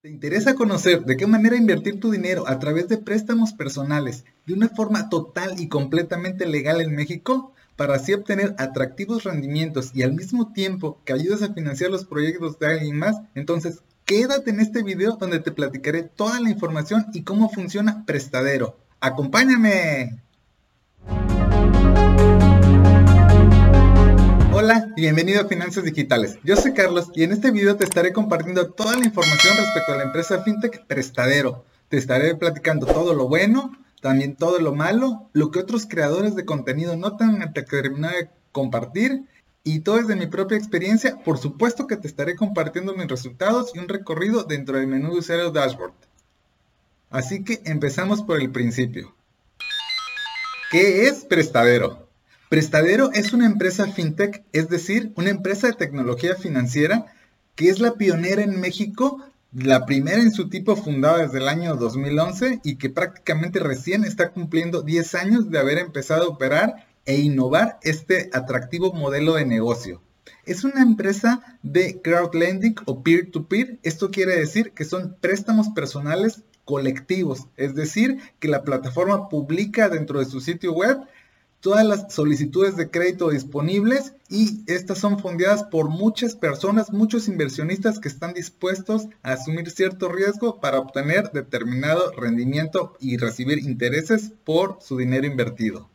¿Te interesa conocer de qué manera invertir tu dinero a través de préstamos personales de una forma total y completamente legal en México? Para así obtener atractivos rendimientos y al mismo tiempo que ayudas a financiar los proyectos de alguien más, entonces quédate en este video donde te platicaré toda la información y cómo funciona Prestadero. ¡Acompáñame! Hola y bienvenido a Finanzas Digitales. Yo soy Carlos y en este video te estaré compartiendo toda la información respecto a la empresa FinTech Prestadero. Te estaré platicando todo lo bueno, también todo lo malo, lo que otros creadores de contenido notan hasta que terminar de compartir y todo desde mi propia experiencia. Por supuesto que te estaré compartiendo mis resultados y un recorrido dentro del menú de usuario dashboard. Así que empezamos por el principio. ¿Qué es Prestadero? Prestadero es una empresa fintech, es decir, una empresa de tecnología financiera que es la pionera en México, la primera en su tipo fundada desde el año 2011 y que prácticamente recién está cumpliendo 10 años de haber empezado a operar e innovar este atractivo modelo de negocio. Es una empresa de crowdlending o peer-to-peer. Esto quiere decir que son préstamos personales colectivos, es decir, que la plataforma publica dentro de su sitio web todas las solicitudes de crédito disponibles y estas son fondeadas por muchas personas, muchos inversionistas que están dispuestos a asumir cierto riesgo para obtener determinado rendimiento y recibir intereses por su dinero invertido.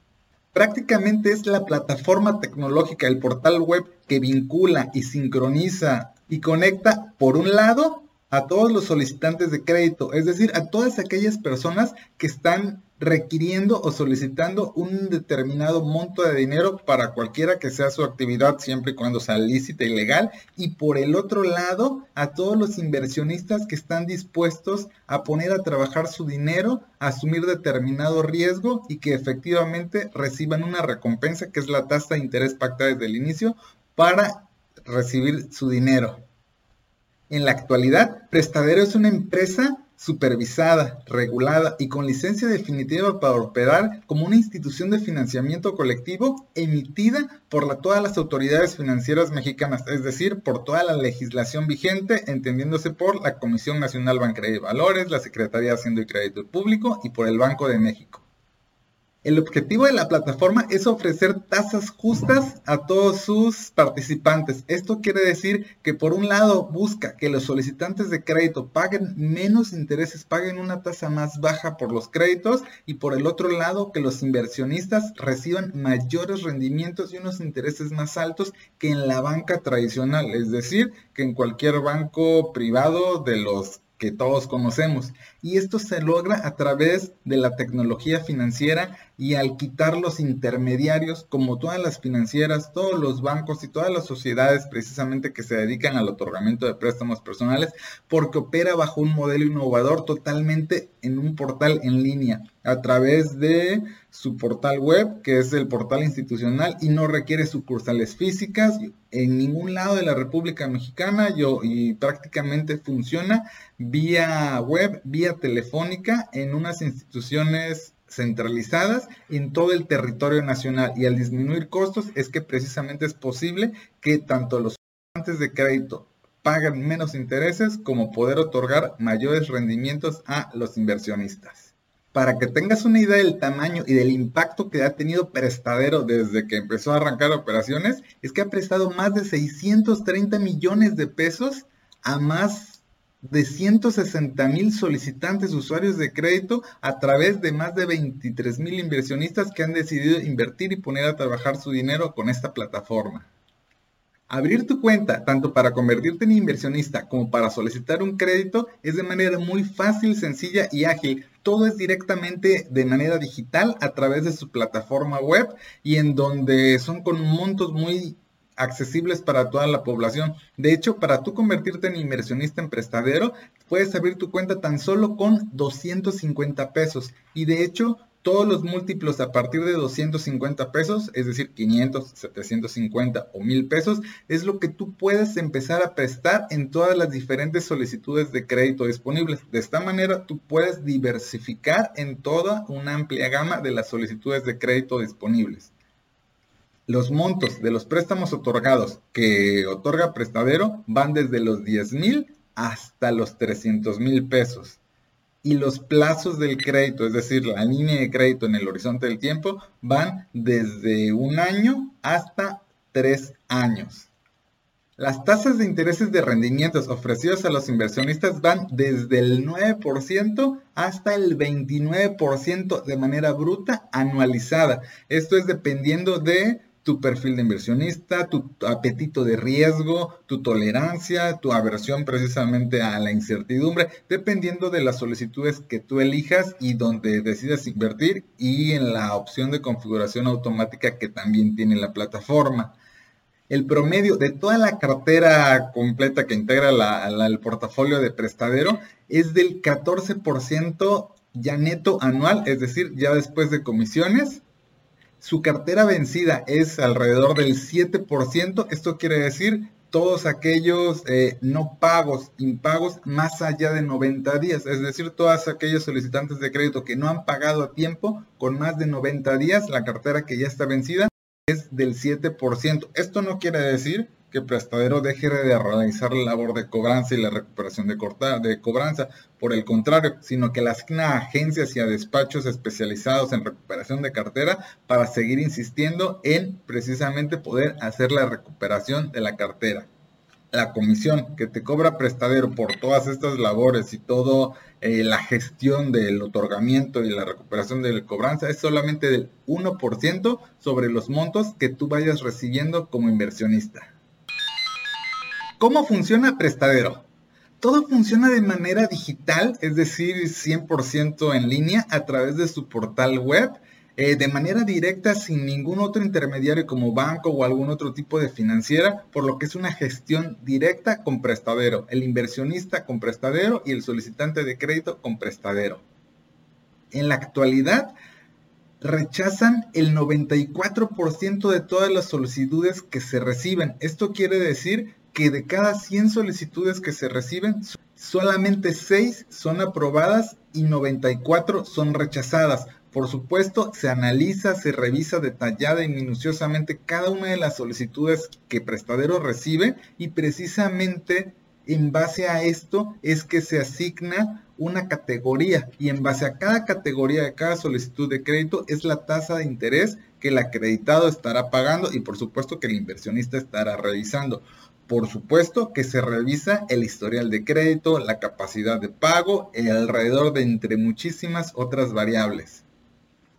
Prácticamente es la plataforma tecnológica, el portal web que vincula y sincroniza y conecta por un lado a todos los solicitantes de crédito, es decir, a todas aquellas personas que están requiriendo o solicitando un determinado monto de dinero para cualquiera que sea su actividad, siempre y cuando sea lícita y legal. Y por el otro lado, a todos los inversionistas que están dispuestos a poner a trabajar su dinero, a asumir determinado riesgo y que efectivamente reciban una recompensa que es la tasa de interés pactada desde el inicio para recibir su dinero. En la actualidad, Prestadero es una empresa supervisada, regulada y con licencia definitiva para operar como una institución de financiamiento colectivo emitida por todas las autoridades financieras mexicanas, es decir, por toda la legislación vigente, entendiéndose por la Comisión Nacional Bancaria y Valores, la Secretaría de Hacienda y Crédito Público y por el Banco de México. El objetivo de la plataforma es ofrecer tasas justas a todos sus participantes. Esto quiere decir que por un lado busca que los solicitantes de crédito paguen menos intereses, paguen una tasa más baja por los créditos y por el otro lado que los inversionistas reciban mayores rendimientos y unos intereses más altos que en la banca tradicional, es decir, que en cualquier banco privado de los que todos conocemos. Y esto se logra a través de la tecnología financiera y al quitar los intermediarios, como todas las financieras, todos los bancos y todas las sociedades precisamente que se dedican al otorgamiento de préstamos personales, porque opera bajo un modelo innovador totalmente en un portal en línea, a través de su portal web, que es el portal institucional y no requiere sucursales físicas. En ningún lado de la República Mexicana yo, y prácticamente funciona vía web, vía telefónica en unas instituciones centralizadas en todo el territorio nacional y al disminuir costos es que precisamente es posible que tanto los antes de crédito paguen menos intereses como poder otorgar mayores rendimientos a los inversionistas. Para que tengas una idea del tamaño y del impacto que ha tenido Prestadero desde que empezó a arrancar operaciones, es que ha prestado más de 630 millones de pesos a más de 160 mil solicitantes usuarios de crédito a través de más de 23 mil inversionistas que han decidido invertir y poner a trabajar su dinero con esta plataforma. Abrir tu cuenta, tanto para convertirte en inversionista como para solicitar un crédito, es de manera muy fácil, sencilla y ágil. Todo es directamente de manera digital a través de su plataforma web y en donde son con montos muy accesibles para toda la población. De hecho, para tú convertirte en inversionista en prestadero, puedes abrir tu cuenta tan solo con 250 pesos. Y de hecho, todos los múltiplos a partir de 250 pesos, es decir, 500, 750 o 1000 pesos, es lo que tú puedes empezar a prestar en todas las diferentes solicitudes de crédito disponibles. De esta manera, tú puedes diversificar en toda una amplia gama de las solicitudes de crédito disponibles los montos de los préstamos otorgados que otorga prestadero van desde los 10 mil hasta los 300 mil pesos. Y los plazos del crédito, es decir, la línea de crédito en el horizonte del tiempo, van desde un año hasta tres años. Las tasas de intereses de rendimientos ofrecidos a los inversionistas van desde el 9% hasta el 29% de manera bruta anualizada. Esto es dependiendo de tu perfil de inversionista, tu apetito de riesgo, tu tolerancia, tu aversión precisamente a la incertidumbre, dependiendo de las solicitudes que tú elijas y donde decidas invertir y en la opción de configuración automática que también tiene la plataforma el promedio de toda la cartera completa que integra el portafolio de prestadero es del 14% ya neto anual, es decir, ya después de comisiones. Su cartera vencida es alrededor del 7%, esto quiere decir todos aquellos eh, no pagos, impagos más allá de 90 días, es decir, todas aquellos solicitantes de crédito que no han pagado a tiempo con más de 90 días, la cartera que ya está vencida, es del 7%. Esto no quiere decir que prestadero deje de realizar la labor de cobranza y la recuperación de, de cobranza, por el contrario, sino que la asigna a agencias y a despachos especializados en recuperación de cartera para seguir insistiendo en precisamente poder hacer la recuperación de la cartera la comisión que te cobra prestadero por todas estas labores y toda eh, la gestión del otorgamiento y la recuperación de la cobranza es solamente del 1% sobre los montos que tú vayas recibiendo como inversionista. ¿Cómo funciona prestadero? Todo funciona de manera digital, es decir, 100% en línea a través de su portal web eh, de manera directa sin ningún otro intermediario como banco o algún otro tipo de financiera, por lo que es una gestión directa con prestadero, el inversionista con prestadero y el solicitante de crédito con prestadero. En la actualidad, rechazan el 94% de todas las solicitudes que se reciben. Esto quiere decir que de cada 100 solicitudes que se reciben, solamente 6 son aprobadas y 94 son rechazadas. Por supuesto, se analiza, se revisa detallada y minuciosamente cada una de las solicitudes que prestadero recibe y precisamente en base a esto es que se asigna una categoría y en base a cada categoría de cada solicitud de crédito es la tasa de interés que el acreditado estará pagando y por supuesto que el inversionista estará revisando. Por supuesto que se revisa el historial de crédito, la capacidad de pago y alrededor de entre muchísimas otras variables.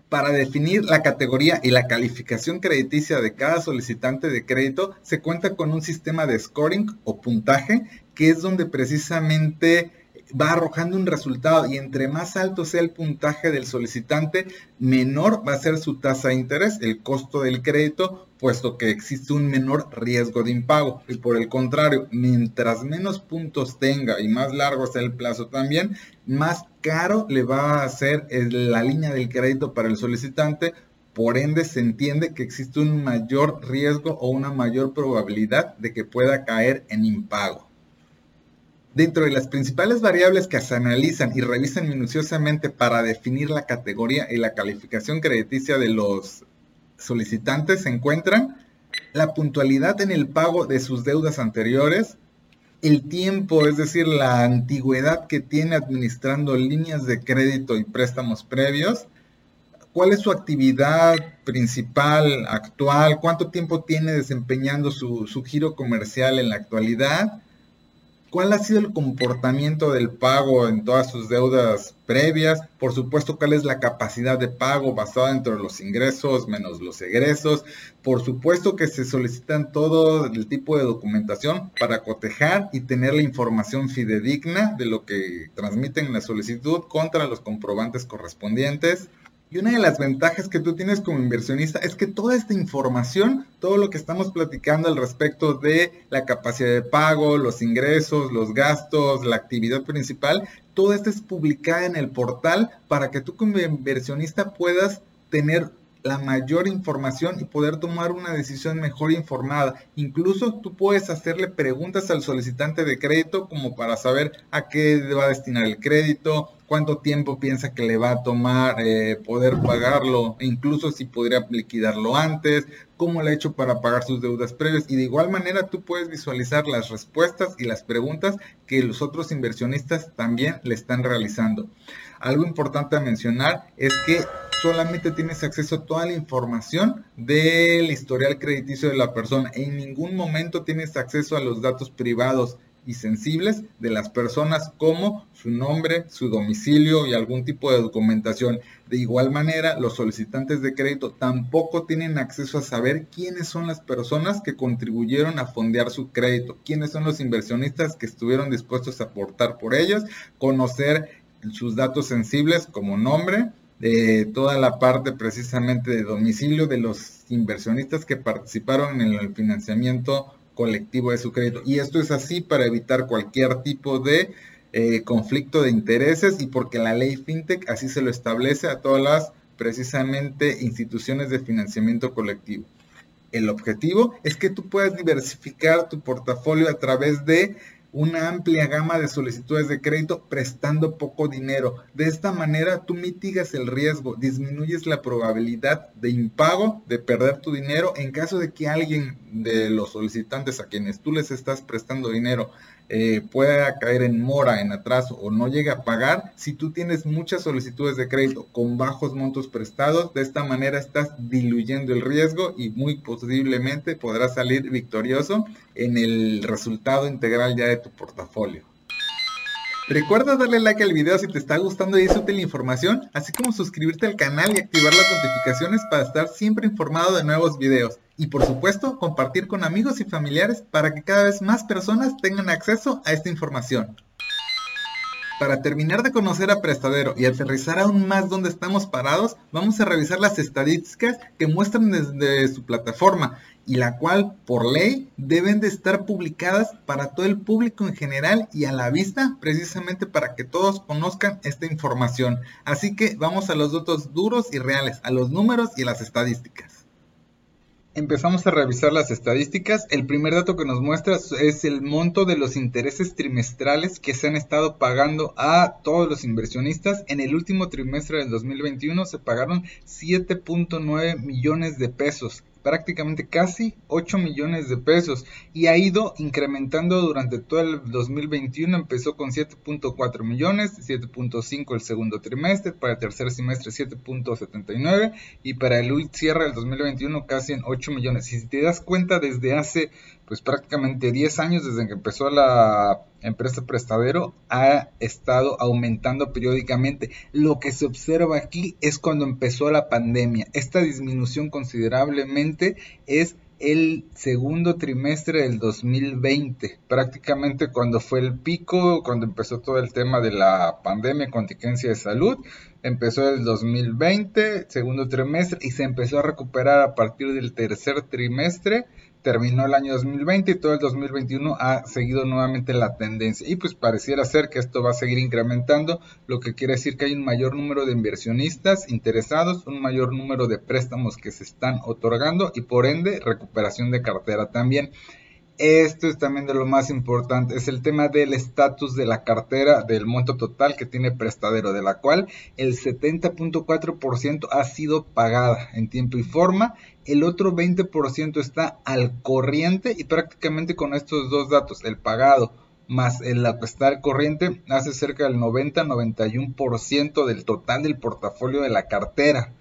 Para definir la categoría y la calificación crediticia de cada solicitante de crédito, se cuenta con un sistema de scoring o puntaje, que es donde precisamente va arrojando un resultado y entre más alto sea el puntaje del solicitante, menor va a ser su tasa de interés, el costo del crédito, puesto que existe un menor riesgo de impago. Y por el contrario, mientras menos puntos tenga y más largo sea el plazo también, más caro le va a hacer la línea del crédito para el solicitante. Por ende, se entiende que existe un mayor riesgo o una mayor probabilidad de que pueda caer en impago. Dentro de las principales variables que se analizan y revisan minuciosamente para definir la categoría y la calificación crediticia de los solicitantes se encuentran la puntualidad en el pago de sus deudas anteriores, el tiempo, es decir, la antigüedad que tiene administrando líneas de crédito y préstamos previos, cuál es su actividad principal actual, cuánto tiempo tiene desempeñando su, su giro comercial en la actualidad, cuál ha sido el comportamiento del pago en todas sus deudas previas, por supuesto cuál es la capacidad de pago basada entre los ingresos menos los egresos, por supuesto que se solicitan todo el tipo de documentación para cotejar y tener la información fidedigna de lo que transmiten en la solicitud contra los comprobantes correspondientes. Y una de las ventajas que tú tienes como inversionista es que toda esta información, todo lo que estamos platicando al respecto de la capacidad de pago, los ingresos, los gastos, la actividad principal, todo esto es publicada en el portal para que tú como inversionista puedas tener la mayor información y poder tomar una decisión mejor informada. Incluso tú puedes hacerle preguntas al solicitante de crédito como para saber a qué va a destinar el crédito, cuánto tiempo piensa que le va a tomar eh, poder pagarlo, incluso si podría liquidarlo antes, cómo le ha hecho para pagar sus deudas previas y de igual manera tú puedes visualizar las respuestas y las preguntas que los otros inversionistas también le están realizando. Algo importante a mencionar es que solamente tienes acceso a toda la información del historial crediticio de la persona. En ningún momento tienes acceso a los datos privados y sensibles de las personas como su nombre, su domicilio y algún tipo de documentación. De igual manera, los solicitantes de crédito tampoco tienen acceso a saber quiénes son las personas que contribuyeron a fondear su crédito, quiénes son los inversionistas que estuvieron dispuestos a aportar por ellos, conocer sus datos sensibles como nombre, de toda la parte precisamente de domicilio de los inversionistas que participaron en el financiamiento colectivo de su crédito. Y esto es así para evitar cualquier tipo de eh, conflicto de intereses y porque la ley FinTech así se lo establece a todas las precisamente instituciones de financiamiento colectivo. El objetivo es que tú puedas diversificar tu portafolio a través de una amplia gama de solicitudes de crédito prestando poco dinero. De esta manera tú mitigas el riesgo, disminuyes la probabilidad de impago, de perder tu dinero en caso de que alguien de los solicitantes a quienes tú les estás prestando dinero eh, pueda caer en mora, en atraso o no llegue a pagar, si tú tienes muchas solicitudes de crédito con bajos montos prestados, de esta manera estás diluyendo el riesgo y muy posiblemente podrás salir victorioso en el resultado integral ya de tu portafolio. Recuerda darle like al video si te está gustando y es útil la información, así como suscribirte al canal y activar las notificaciones para estar siempre informado de nuevos videos. Y por supuesto, compartir con amigos y familiares para que cada vez más personas tengan acceso a esta información. Para terminar de conocer a Prestadero y aterrizar aún más donde estamos parados, vamos a revisar las estadísticas que muestran desde su plataforma y la cual por ley deben de estar publicadas para todo el público en general y a la vista precisamente para que todos conozcan esta información. Así que vamos a los datos duros y reales, a los números y las estadísticas. Empezamos a revisar las estadísticas. El primer dato que nos muestra es el monto de los intereses trimestrales que se han estado pagando a todos los inversionistas. En el último trimestre del 2021 se pagaron 7.9 millones de pesos prácticamente casi 8 millones de pesos y ha ido incrementando durante todo el 2021. Empezó con 7.4 millones, 7.5 el segundo trimestre, para el tercer semestre 7.79 y para el cierre del 2021 casi en 8 millones. Y si te das cuenta desde hace pues prácticamente 10 años desde que empezó la empresa prestadero ha estado aumentando periódicamente. Lo que se observa aquí es cuando empezó la pandemia. Esta disminución considerablemente es el segundo trimestre del 2020, prácticamente cuando fue el pico, cuando empezó todo el tema de la pandemia, contingencia de salud, empezó el 2020, segundo trimestre, y se empezó a recuperar a partir del tercer trimestre terminó el año 2020 y todo el 2021 ha seguido nuevamente la tendencia. Y pues pareciera ser que esto va a seguir incrementando, lo que quiere decir que hay un mayor número de inversionistas interesados, un mayor número de préstamos que se están otorgando y por ende recuperación de cartera también. Esto es también de lo más importante, es el tema del estatus de la cartera del monto total que tiene prestadero, de la cual el 70.4% ha sido pagada en tiempo y forma, el otro 20% está al corriente y prácticamente con estos dos datos, el pagado más el está al corriente, hace cerca del 90-91% del total del portafolio de la cartera.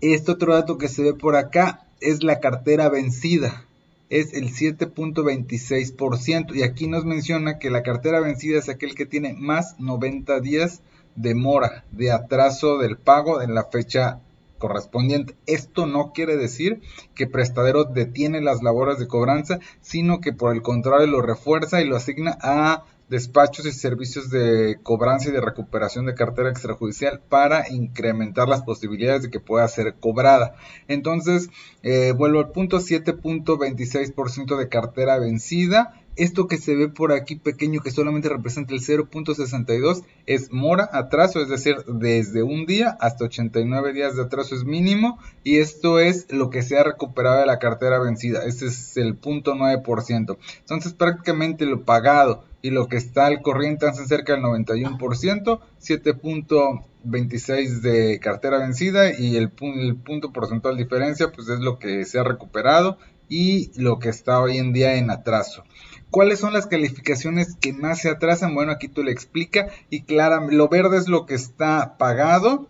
Este otro dato que se ve por acá es la cartera vencida es el 7.26%. Y aquí nos menciona que la cartera vencida es aquel que tiene más 90 días de mora, de atraso del pago en la fecha correspondiente. Esto no quiere decir que prestadero detiene las labores de cobranza, sino que por el contrario lo refuerza y lo asigna a despachos y servicios de cobranza y de recuperación de cartera extrajudicial para incrementar las posibilidades de que pueda ser cobrada. Entonces, eh, vuelvo al punto 7.26% de cartera vencida esto que se ve por aquí pequeño que solamente representa el 0.62 es mora, atraso, es decir, desde un día hasta 89 días de atraso es mínimo y esto es lo que se ha recuperado de la cartera vencida, ese es el 0.9%. Entonces prácticamente lo pagado y lo que está al corriente hacen cerca del 91%, 7.26 de cartera vencida y el, punto porcentual diferencia pues es lo que se ha recuperado y lo que está hoy en día en atraso. ¿Cuáles son las calificaciones que más se atrasan? Bueno, aquí tú le explica y clara, lo verde es lo que está pagado,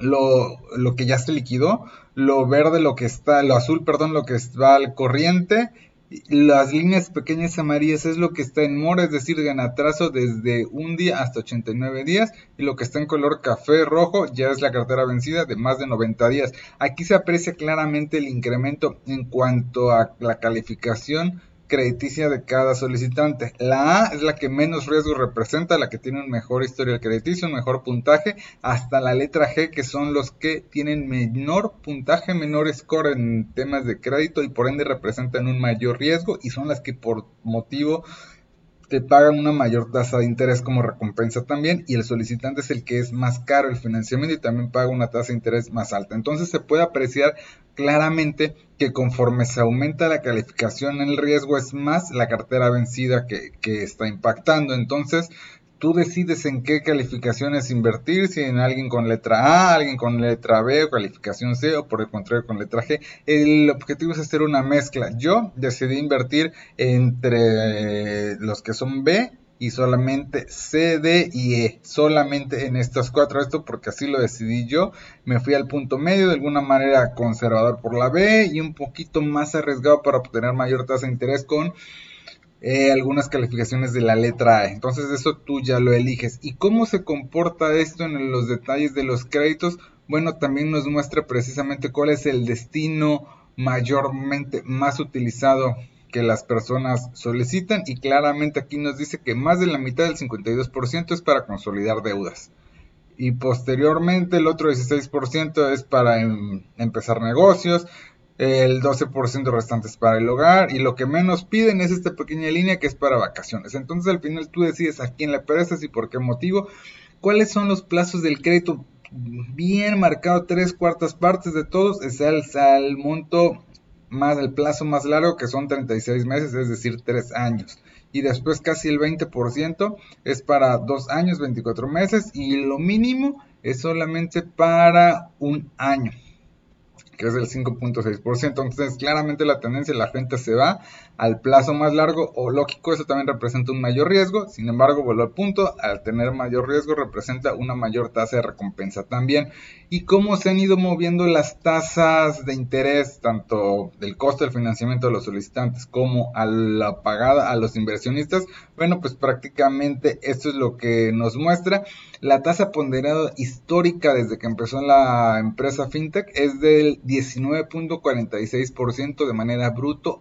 lo, lo que ya se liquidó, lo verde lo que está, lo azul, perdón, lo que va al corriente, las líneas pequeñas amarillas es lo que está en mora, es decir, en atraso desde un día hasta 89 días, y lo que está en color café rojo ya es la cartera vencida de más de 90 días. Aquí se aprecia claramente el incremento en cuanto a la calificación crediticia de cada solicitante. La A es la que menos riesgo representa, la que tiene un mejor historial crediticio, un mejor puntaje, hasta la letra G, que son los que tienen menor puntaje, menor score en temas de crédito y por ende representan un mayor riesgo y son las que por motivo te pagan una mayor tasa de interés como recompensa también y el solicitante es el que es más caro el financiamiento y también paga una tasa de interés más alta. Entonces se puede apreciar claramente que conforme se aumenta la calificación el riesgo es más la cartera vencida que, que está impactando. Entonces tú decides en qué calificaciones invertir, si en alguien con letra A, alguien con letra B o calificación C o por el contrario con letra G. El objetivo es hacer una mezcla. Yo decidí invertir entre los que son B y solamente C, D y E, solamente en estos cuatro, esto porque así lo decidí yo, me fui al punto medio, de alguna manera conservador por la B y un poquito más arriesgado para obtener mayor tasa de interés con eh, algunas calificaciones de la letra A. Entonces eso tú ya lo eliges. ¿Y cómo se comporta esto en los detalles de los créditos? Bueno, también nos muestra precisamente cuál es el destino mayormente más utilizado que las personas solicitan y claramente aquí nos dice que más de la mitad del 52% es para consolidar deudas y posteriormente el otro 16% es para em, empezar negocios, el 12% restante es para el hogar y lo que menos piden es esta pequeña línea que es para vacaciones. Entonces al final tú decides a quién le prestas y por qué motivo. ¿Cuáles son los plazos del crédito? Bien marcado, tres cuartas partes de todos es el, el monto más el plazo más largo que son 36 meses, es decir, 3 años. Y después casi el 20% es para 2 años, 24 meses y lo mínimo es solamente para un año que es el 5.6%. Entonces, claramente la tendencia, la gente se va al plazo más largo o lógico, eso también representa un mayor riesgo. Sin embargo, vuelvo al punto, al tener mayor riesgo representa una mayor tasa de recompensa también. ¿Y cómo se han ido moviendo las tasas de interés, tanto del costo del financiamiento de los solicitantes como a la pagada a los inversionistas? Bueno, pues prácticamente esto es lo que nos muestra. La tasa ponderada histórica desde que empezó la empresa FinTech es del 19.46% de manera bruto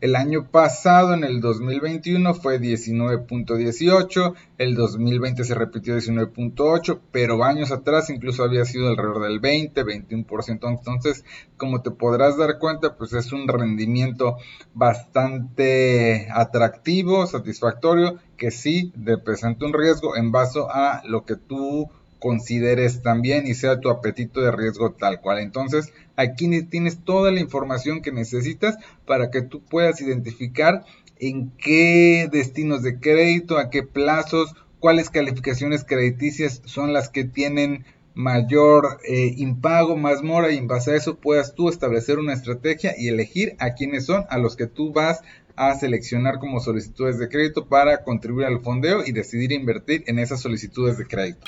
El año pasado, en el 2021, fue 19.18, el 2020 se repitió 19.8, pero años atrás incluso había sido alrededor del 20, 21%. Entonces, como te podrás dar cuenta, pues es un rendimiento bastante atractivo, satisfactorio, que sí representa un riesgo en base a lo que tú consideres también y sea tu apetito de riesgo tal cual. Entonces, aquí tienes toda la información que necesitas para que tú puedas identificar en qué destinos de crédito, a qué plazos, cuáles calificaciones crediticias son las que tienen mayor eh, impago, más mora y en base a eso puedas tú establecer una estrategia y elegir a quiénes son a los que tú vas a seleccionar como solicitudes de crédito para contribuir al fondeo y decidir invertir en esas solicitudes de crédito.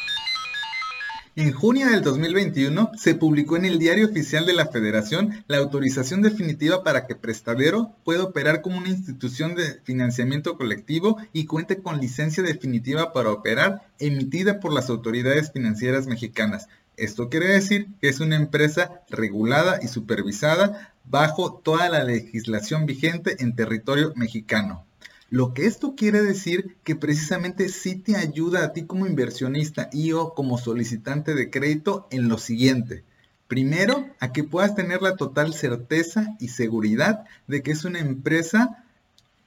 En junio del 2021 se publicó en el Diario Oficial de la Federación la autorización definitiva para que Prestadero pueda operar como una institución de financiamiento colectivo y cuente con licencia definitiva para operar emitida por las autoridades financieras mexicanas. Esto quiere decir que es una empresa regulada y supervisada bajo toda la legislación vigente en territorio mexicano. Lo que esto quiere decir que precisamente sí te ayuda a ti como inversionista y o como solicitante de crédito en lo siguiente. Primero, a que puedas tener la total certeza y seguridad de que es una empresa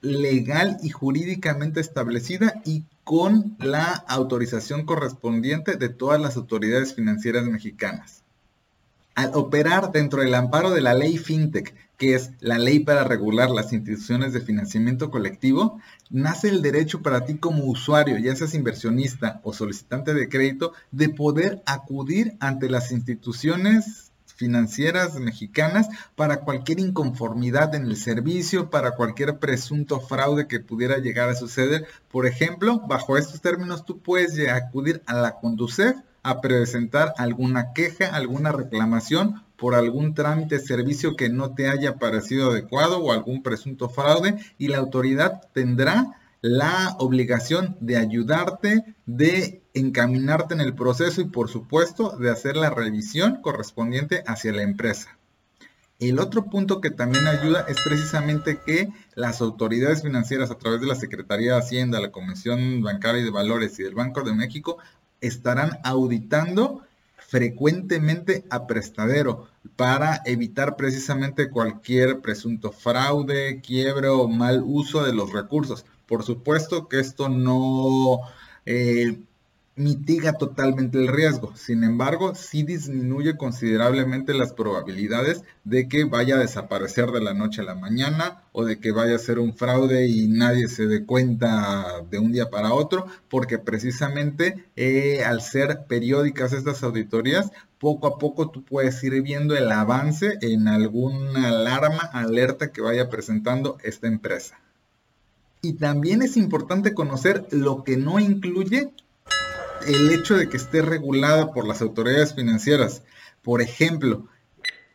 legal y jurídicamente establecida y con la autorización correspondiente de todas las autoridades financieras mexicanas. Al operar dentro del amparo de la ley FinTech, que es la ley para regular las instituciones de financiamiento colectivo, nace el derecho para ti como usuario, ya seas inversionista o solicitante de crédito, de poder acudir ante las instituciones financieras mexicanas para cualquier inconformidad en el servicio, para cualquier presunto fraude que pudiera llegar a suceder. Por ejemplo, bajo estos términos tú puedes acudir a la Conducef a presentar alguna queja, alguna reclamación por algún trámite, servicio que no te haya parecido adecuado o algún presunto fraude y la autoridad tendrá la obligación de ayudarte, de encaminarte en el proceso y por supuesto de hacer la revisión correspondiente hacia la empresa. El otro punto que también ayuda es precisamente que las autoridades financieras a través de la Secretaría de Hacienda, la Comisión Bancaria y de Valores y del Banco de México estarán auditando frecuentemente a prestadero para evitar precisamente cualquier presunto fraude, quiebre o mal uso de los recursos. Por supuesto que esto no eh, mitiga totalmente el riesgo. Sin embargo, sí disminuye considerablemente las probabilidades de que vaya a desaparecer de la noche a la mañana o de que vaya a ser un fraude y nadie se dé cuenta de un día para otro, porque precisamente eh, al ser periódicas estas auditorías, poco a poco tú puedes ir viendo el avance en alguna alarma, alerta que vaya presentando esta empresa. Y también es importante conocer lo que no incluye el hecho de que esté regulada por las autoridades financieras. Por ejemplo,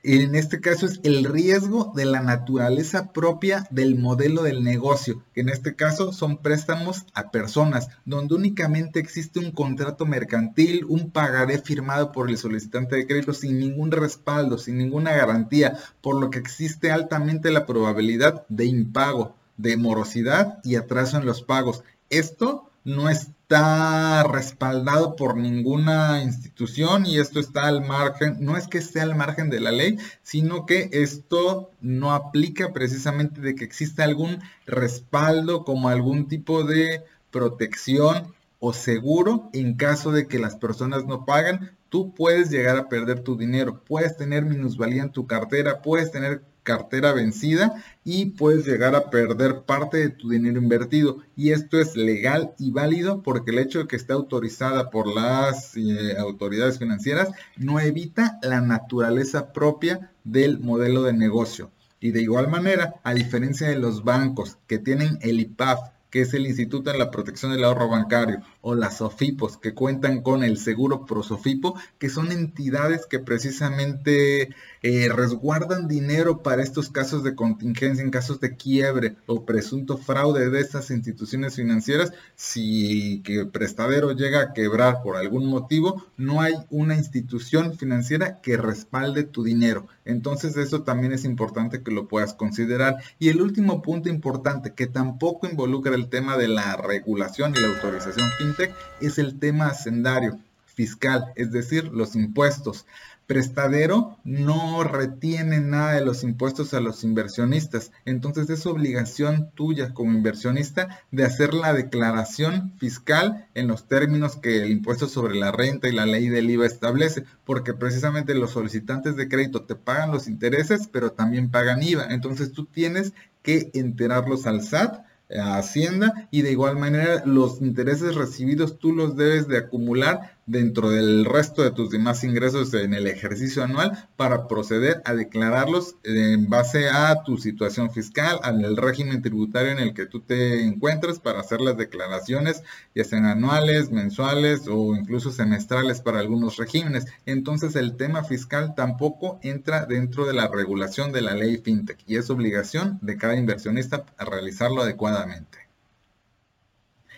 en este caso es el riesgo de la naturaleza propia del modelo del negocio, que en este caso son préstamos a personas, donde únicamente existe un contrato mercantil, un pagaré firmado por el solicitante de crédito sin ningún respaldo, sin ninguna garantía, por lo que existe altamente la probabilidad de impago, de morosidad y atraso en los pagos. Esto no está respaldado por ninguna institución y esto está al margen, no es que esté al margen de la ley, sino que esto no aplica precisamente de que exista algún respaldo como algún tipo de protección o seguro en caso de que las personas no pagan, tú puedes llegar a perder tu dinero, puedes tener minusvalía en tu cartera, puedes tener cartera vencida y puedes llegar a perder parte de tu dinero invertido. Y esto es legal y válido porque el hecho de que esté autorizada por las eh, autoridades financieras no evita la naturaleza propia del modelo de negocio. Y de igual manera, a diferencia de los bancos que tienen el IPAF, que es el Instituto de la Protección del Ahorro Bancario, o las SOFIPOS, que cuentan con el seguro ProSofipo, que son entidades que precisamente eh, resguardan dinero para estos casos de contingencia, en casos de quiebre o presunto fraude de estas instituciones financieras. Si que prestadero llega a quebrar por algún motivo, no hay una institución financiera que respalde tu dinero. Entonces eso también es importante que lo puedas considerar. Y el último punto importante, que tampoco involucra el tema de la regulación y la autorización fintech, es el tema hacendario fiscal, es decir, los impuestos prestadero no retiene nada de los impuestos a los inversionistas. Entonces es obligación tuya como inversionista de hacer la declaración fiscal en los términos que el impuesto sobre la renta y la ley del IVA establece, porque precisamente los solicitantes de crédito te pagan los intereses, pero también pagan IVA. Entonces tú tienes que enterarlos al SAT a Hacienda y de igual manera los intereses recibidos tú los debes de acumular dentro del resto de tus demás ingresos en el ejercicio anual para proceder a declararlos en base a tu situación fiscal, al régimen tributario en el que tú te encuentres para hacer las declaraciones, ya sean anuales, mensuales o incluso semestrales para algunos regímenes. Entonces el tema fiscal tampoco entra dentro de la regulación de la ley FinTech y es obligación de cada inversionista a realizarlo adecuadamente.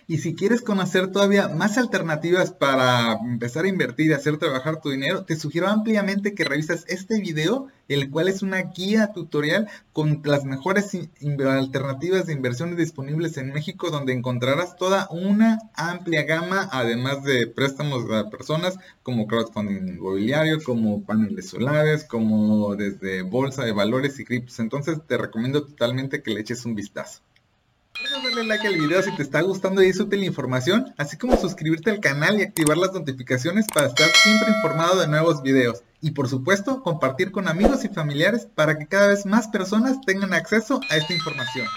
Y si quieres conocer todavía más alternativas para empezar a invertir y hacer trabajar tu dinero, te sugiero ampliamente que revises este video, el cual es una guía tutorial con las mejores alternativas de inversiones disponibles en México, donde encontrarás toda una amplia gama, además de préstamos a personas como crowdfunding inmobiliario, como paneles solares, como desde bolsa de valores y criptos. Entonces te recomiendo totalmente que le eches un vistazo. Darle like al video si te está gustando y es útil la información, así como suscribirte al canal y activar las notificaciones para estar siempre informado de nuevos videos. Y por supuesto, compartir con amigos y familiares para que cada vez más personas tengan acceso a esta información.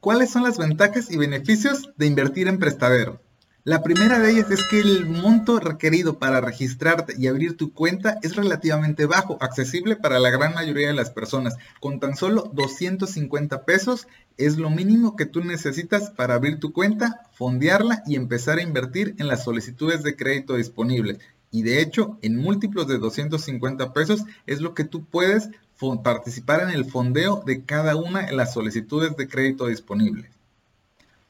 ¿Cuáles son las ventajas y beneficios de invertir en prestadero? La primera de ellas es que el monto requerido para registrarte y abrir tu cuenta es relativamente bajo, accesible para la gran mayoría de las personas. Con tan solo 250 pesos es lo mínimo que tú necesitas para abrir tu cuenta, fondearla y empezar a invertir en las solicitudes de crédito disponibles. Y de hecho, en múltiplos de 250 pesos es lo que tú puedes participar en el fondeo de cada una de las solicitudes de crédito disponibles.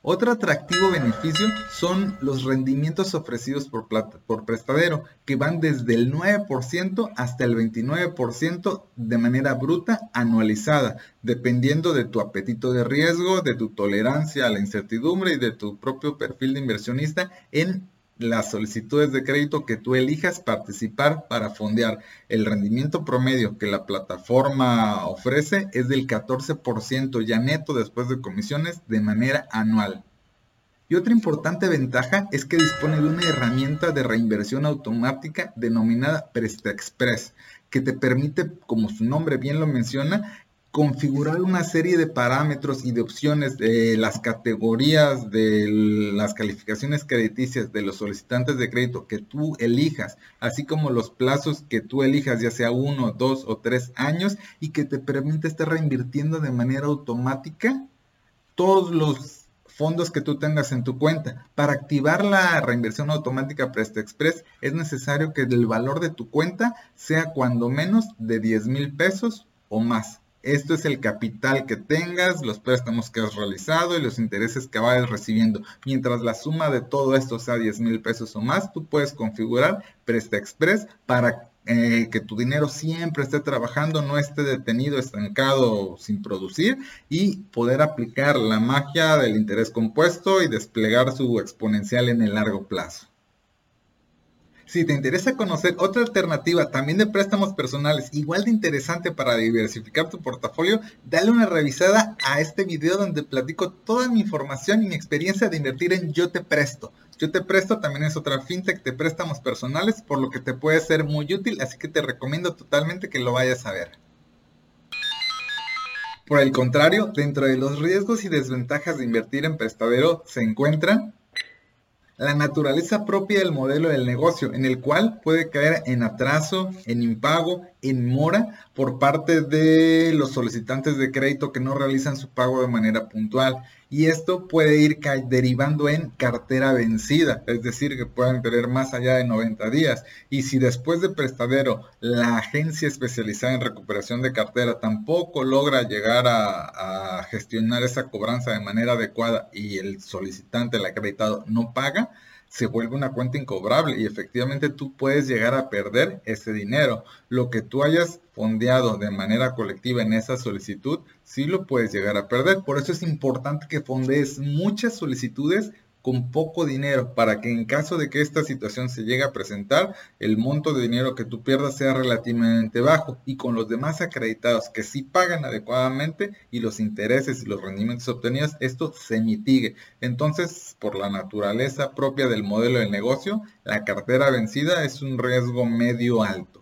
Otro atractivo beneficio son los rendimientos ofrecidos por, prestadero, que van desde el 9% hasta el 29% de manera bruta anualizada, dependiendo de tu apetito de riesgo, de tu tolerancia a la incertidumbre y de tu propio perfil de inversionista en las solicitudes de crédito que tú elijas participar para fondear. El rendimiento promedio que la plataforma ofrece es del 14% ya neto después de comisiones de manera anual. Y otra importante ventaja es que dispone de una herramienta de reinversión automática denominada PrestaExpress, que te permite, como su nombre bien lo menciona, configurar una serie de parámetros y de opciones de las categorías de las calificaciones crediticias de los solicitantes de crédito que tú elijas, así como los plazos que tú elijas, ya sea uno, dos o tres años, y que te permite estar reinvirtiendo de manera automática todos los fondos que tú tengas en tu cuenta. Para activar la reinversión automática PrestaExpress es necesario que el valor de tu cuenta sea cuando menos de 10 mil pesos o más. Esto es el capital que tengas, los préstamos que has realizado y los intereses que vayas recibiendo. Mientras la suma de todo esto sea 10 mil pesos o más, tú puedes configurar Presta Express para eh, que tu dinero siempre esté trabajando, no esté detenido, estancado, sin producir y poder aplicar la magia del interés compuesto y desplegar su exponencial en el largo plazo. Si te interesa conocer otra alternativa también de préstamos personales igual de interesante para diversificar tu portafolio, dale una revisada a este video donde platico toda mi información y mi experiencia de invertir en Yo Te Presto. Yo Te Presto también es otra fintech de préstamos personales, por lo que te puede ser muy útil, así que te recomiendo totalmente que lo vayas a ver. Por el contrario, dentro de los riesgos y desventajas de invertir en prestadero se encuentran la naturaleza propia del modelo del negocio, en el cual puede caer en atraso, en impago, en mora por parte de los solicitantes de crédito que no realizan su pago de manera puntual. Y esto puede ir derivando en cartera vencida, es decir, que puedan tener más allá de 90 días. Y si después de prestadero la agencia especializada en recuperación de cartera tampoco logra llegar a, a gestionar esa cobranza de manera adecuada y el solicitante, el acreditado, no paga, se vuelve una cuenta incobrable y efectivamente tú puedes llegar a perder ese dinero. Lo que tú hayas fondeado de manera colectiva en esa solicitud, sí lo puedes llegar a perder. Por eso es importante que fondees muchas solicitudes con poco dinero para que en caso de que esta situación se llegue a presentar, el monto de dinero que tú pierdas sea relativamente bajo y con los demás acreditados que sí pagan adecuadamente y los intereses y los rendimientos obtenidos, esto se mitigue. Entonces, por la naturaleza propia del modelo de negocio, la cartera vencida es un riesgo medio alto.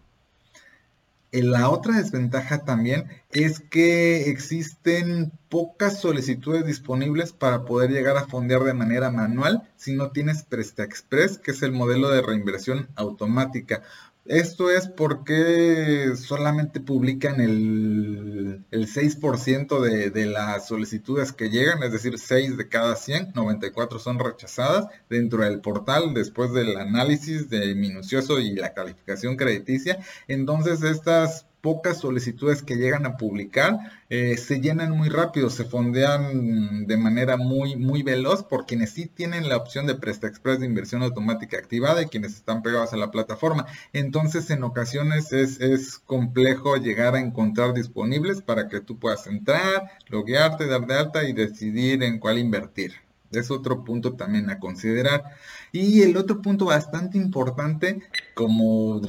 La otra desventaja también es que existen pocas solicitudes disponibles para poder llegar a fondear de manera manual si no tienes PrestaExpress, que es el modelo de reinversión automática. Esto es porque solamente publican el, 6% de, de, las solicitudes que llegan, es decir, 6 de cada 100, 94 son rechazadas dentro del portal después del análisis de minucioso y la calificación crediticia. Entonces estas pocas solicitudes que llegan a publicar eh, se llenan muy rápido, se fondean de manera muy, muy veloz por quienes sí tienen la opción de Presta Express de inversión automática activada y quienes están pegados a la plataforma. Entonces, en ocasiones es, es complejo llegar a encontrar disponibles para que tú puedas entrar, loguearte, dar de alta y decidir en cuál invertir. Es otro punto también a considerar. Y el otro punto bastante importante, como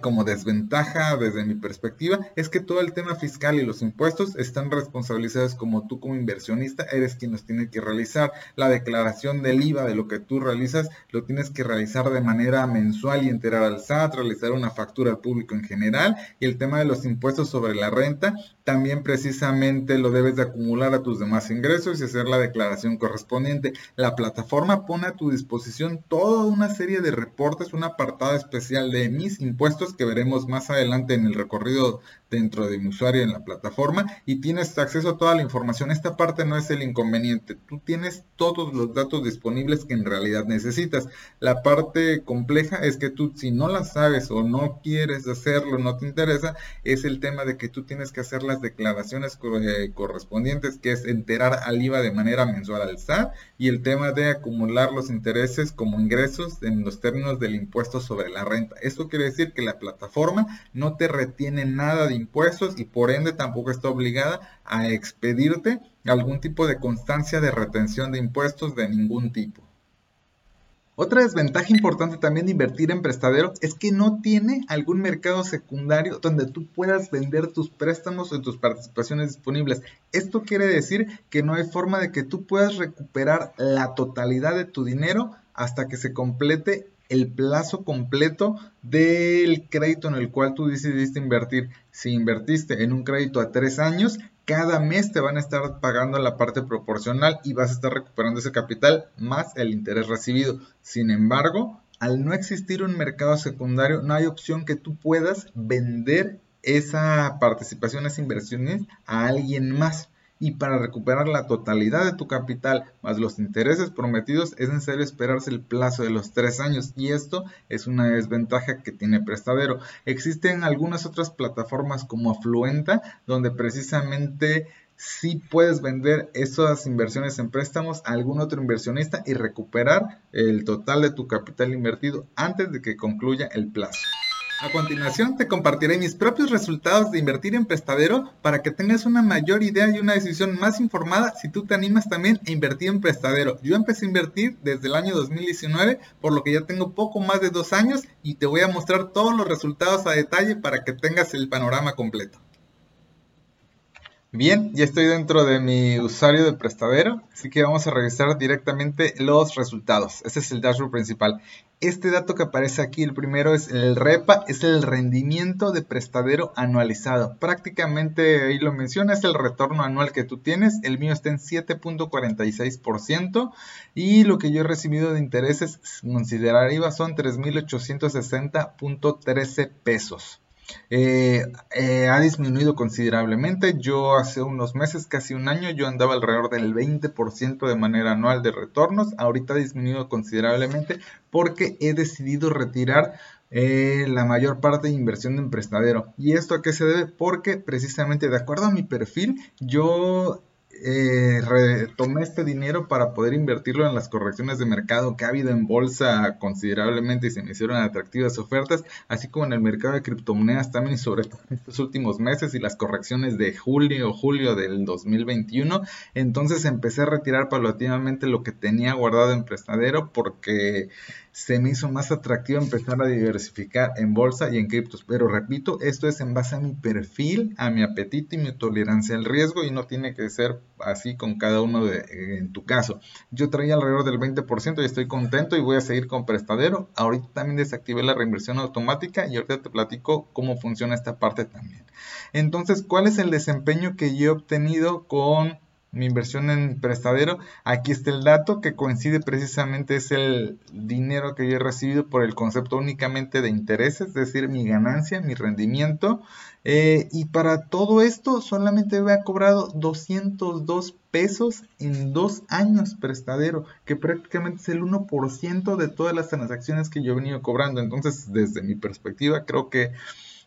como desventaja desde mi perspectiva, es que todo el tema fiscal y los impuestos están responsabilizados como tú como inversionista, eres quien los tiene que realizar. La declaración del IVA de lo que tú realizas lo tienes que realizar de manera mensual y enterar al SAT, realizar una factura al público en general. Y el tema de los impuestos sobre la renta, también precisamente lo debes de acumular a tus demás ingresos y hacer la declaración correspondiente. La plataforma pone a tu disposición toda una serie de reportes, un apartado especial de mis impuestos que veremos más adelante en el recorrido dentro de mi usuario en la plataforma y tienes acceso a toda la información. Esta parte no es el inconveniente. Tú tienes todos los datos disponibles que en realidad necesitas. La parte compleja es que tú si no la sabes o no quieres hacerlo, no te interesa, es el tema de que tú tienes que hacer las declaraciones eh, correspondientes, que es enterar al IVA de manera mensual al SAT y el tema de acumular los intereses como ingresos en los términos del impuesto sobre la renta. Esto quiere decir que la plataforma no te retiene nada de impuestos y por ende tampoco está obligada a expedirte algún tipo de constancia de retención de impuestos de ningún tipo. Otra desventaja importante también de invertir en prestadero es que no tiene algún mercado secundario donde tú puedas vender tus préstamos o tus participaciones disponibles. Esto quiere decir que no hay forma de que tú puedas recuperar la totalidad de tu dinero hasta que se complete el plazo completo del crédito en el cual tú decidiste invertir. Si invertiste en un crédito a tres años, cada mes te van a estar pagando la parte proporcional y vas a estar recuperando ese capital más el interés recibido. Sin embargo, al no existir un mercado secundario, no hay opción que tú puedas vender esa participación, esas inversiones a alguien más y para recuperar la totalidad de tu capital más los intereses prometidos es necesario esperarse el plazo de los tres años y esto es una desventaja que tiene prestadero. Existen algunas otras plataformas como Afluenta donde precisamente sí puedes vender esas inversiones en préstamos a algún otro inversionista y recuperar el total de tu capital invertido antes de que concluya el plazo. A continuación te compartiré mis propios resultados de invertir en prestadero para que tengas una mayor idea y una decisión más informada si tú te animas también a invertir en prestadero. Yo empecé a invertir desde el año 2019, por lo que ya tengo poco más de dos años y te voy a mostrar todos los resultados a detalle para que tengas el panorama completo. Bien, ya estoy dentro de mi usuario de prestadero, así que vamos a revisar directamente los resultados. Este es el dashboard principal. Este dato que aparece aquí, el primero es el REPA, es el rendimiento de prestadero anualizado. Prácticamente ahí lo menciona, es el retorno anual que tú tienes. El mío está en 7.46% y lo que yo he recibido de intereses, considerar IVA, son 3.860.13 pesos. Eh, eh, ha disminuido considerablemente. Yo hace unos meses, casi un año, yo andaba alrededor del 20% de manera anual de retornos. Ahorita ha disminuido considerablemente porque he decidido retirar eh, la mayor parte de inversión en prestadero. ¿Y esto a qué se debe? Porque precisamente de acuerdo a mi perfil, yo eh, retomé este dinero para poder invertirlo en las correcciones de mercado que ha habido en bolsa considerablemente y se me hicieron atractivas ofertas, así como en el mercado de criptomonedas también sobre todo en estos últimos meses y las correcciones de julio, julio del 2021. Entonces empecé a retirar paulatinamente lo que tenía guardado en prestadero porque se me hizo más atractivo empezar a diversificar en bolsa y en criptos. Pero repito, esto es en base a mi perfil, a mi apetito y mi tolerancia al riesgo y no tiene que ser así con cada uno de, en tu caso. Yo traía alrededor del 20% y estoy contento y voy a seguir con prestadero. Ahorita también desactivé la reinversión automática y ahorita te platico cómo funciona esta parte también. Entonces, ¿cuál es el desempeño que yo he obtenido con mi inversión en prestadero. Aquí está el dato que coincide precisamente, es el dinero que yo he recibido por el concepto únicamente de intereses, es decir, mi ganancia, mi rendimiento. Eh, y para todo esto solamente me ha cobrado 202 pesos en dos años prestadero, que prácticamente es el 1% de todas las transacciones que yo he venido cobrando. Entonces, desde mi perspectiva, creo que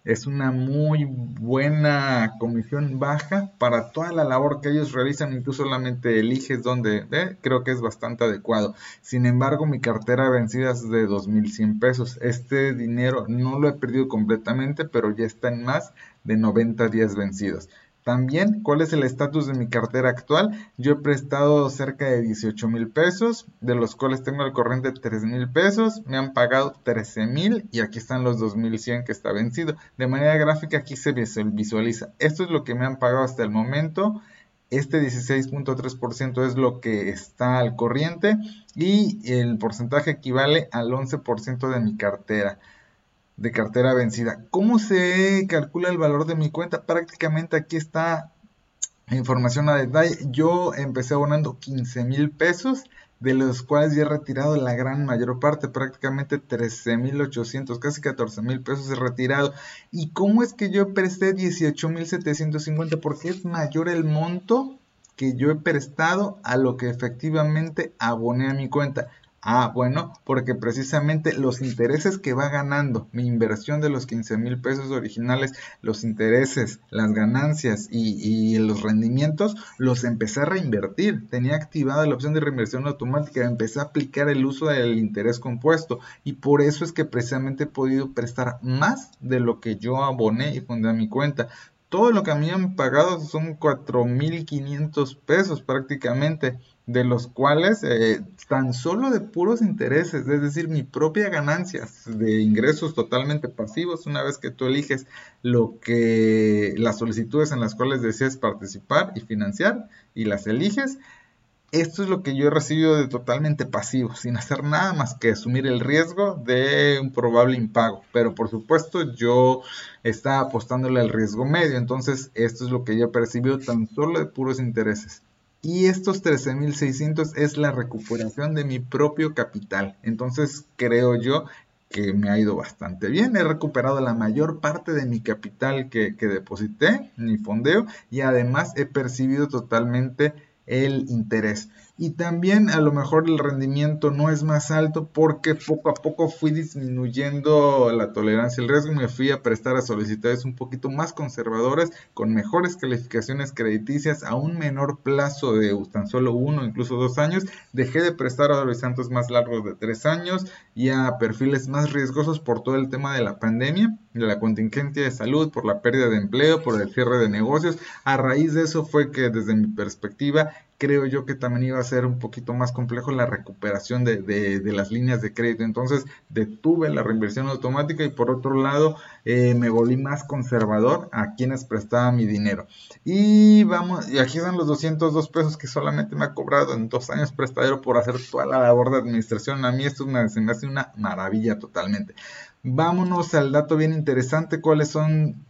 es una muy buena comisión baja para toda la labor que ellos realizan y tú solamente eliges dónde, ¿eh? creo que es bastante adecuado. Sin embargo, mi cartera vencida es de 2.100 pesos. Este dinero no lo he perdido completamente, pero ya está en más de 90 días vencidos. También, ¿cuál es el estatus de mi cartera actual? Yo he prestado cerca de 18 mil pesos, de los cuales tengo al corriente 3 mil pesos, me han pagado 13 mil y aquí están los 2100 que está vencido. De manera gráfica aquí se visualiza. Esto es lo que me han pagado hasta el momento. Este 16.3% es lo que está al corriente y el porcentaje equivale al 11% de mi cartera de cartera vencida. ¿Cómo se calcula el valor de mi cuenta? Prácticamente aquí está información a detalle. Yo empecé abonando 15 mil pesos, de los cuales ya he retirado la gran mayor parte, prácticamente 13 mil 800, casi 14 mil pesos he retirado. ¿Y cómo es que yo presté 18 mil 750? Porque es mayor el monto que yo he prestado a lo que efectivamente aboné a mi cuenta. Ah, bueno, porque precisamente los intereses que va ganando mi inversión de los 15 mil pesos originales, los intereses, las ganancias y, los rendimientos, los empecé a reinvertir. Tenía activada la opción de reinversión automática, empecé a aplicar el uso del interés compuesto. Y por eso es que precisamente he podido prestar más de lo que yo aboné y fundé a mi cuenta. Todo lo que a mí han pagado son 4.500 pesos prácticamente de los cuales eh, tan solo de puros intereses, es decir, mi propia ganancia de ingresos totalmente pasivos, una vez que tú eliges lo que las solicitudes en las cuales deseas participar y financiar y las eliges, esto es lo que yo he recibido de totalmente pasivo, sin hacer nada más que asumir el riesgo de un probable impago. Pero por supuesto yo estaba apostándole al riesgo medio, entonces esto es lo que yo he percibido tan solo de puros intereses. Y estos 13.600 es la recuperación de mi propio capital. Entonces creo yo que me ha ido bastante bien. He recuperado la mayor parte de mi capital que, que deposité, mi fondeo, y además he percibido totalmente el interés. Y también a lo mejor el rendimiento no es más alto porque poco a poco fui disminuyendo la tolerancia al riesgo me fui a prestar a solicitudes un poquito más conservadoras con mejores calificaciones crediticias a un menor plazo de tan solo uno, incluso dos años. Dejé de prestar a horizontes más largos de tres años y a perfiles más riesgosos por todo el tema de la pandemia, de la contingencia de salud, por la pérdida de empleo, por el cierre de negocios. A raíz de eso fue que desde mi perspectiva creo yo que también iba a ser un poquito más complejo la recuperación de, las líneas de crédito. Entonces detuve la reinversión automática y por otro lado eh, me volví más conservador a quienes prestaba mi dinero. Y vamos, y aquí están los 202 pesos que solamente me ha cobrado en dos años prestadero por hacer toda la labor de administración. A mí esto me, se me hace una maravilla totalmente. Vámonos al dato bien interesante, cuáles son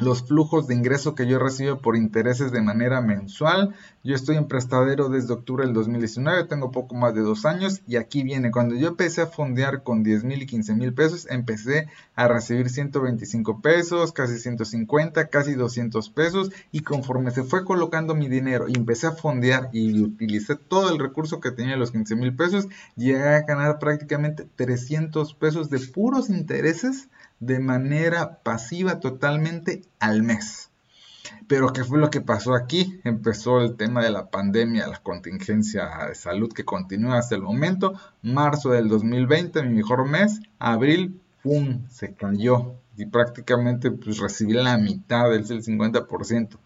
los flujos de ingreso que yo recibo por intereses de manera mensual. Yo estoy en prestadero desde octubre del 2019, tengo poco más de dos años y aquí viene, cuando yo empecé a fondear con 10 mil y 15 mil pesos, empecé a recibir 125 pesos, casi 150, casi 200 pesos y conforme se fue colocando mi dinero y empecé a fondear y utilicé todo el recurso que tenía los 15 mil pesos, llegué a ganar prácticamente 300 pesos de puros intereses de manera pasiva totalmente al mes. Pero ¿qué fue lo que pasó aquí? Empezó el tema de la pandemia, la contingencia de salud que continúa hasta el momento. Marzo del 2020, mi mejor mes. Abril, ¡pum! Se cayó. Y prácticamente pues, recibí la mitad, del 50%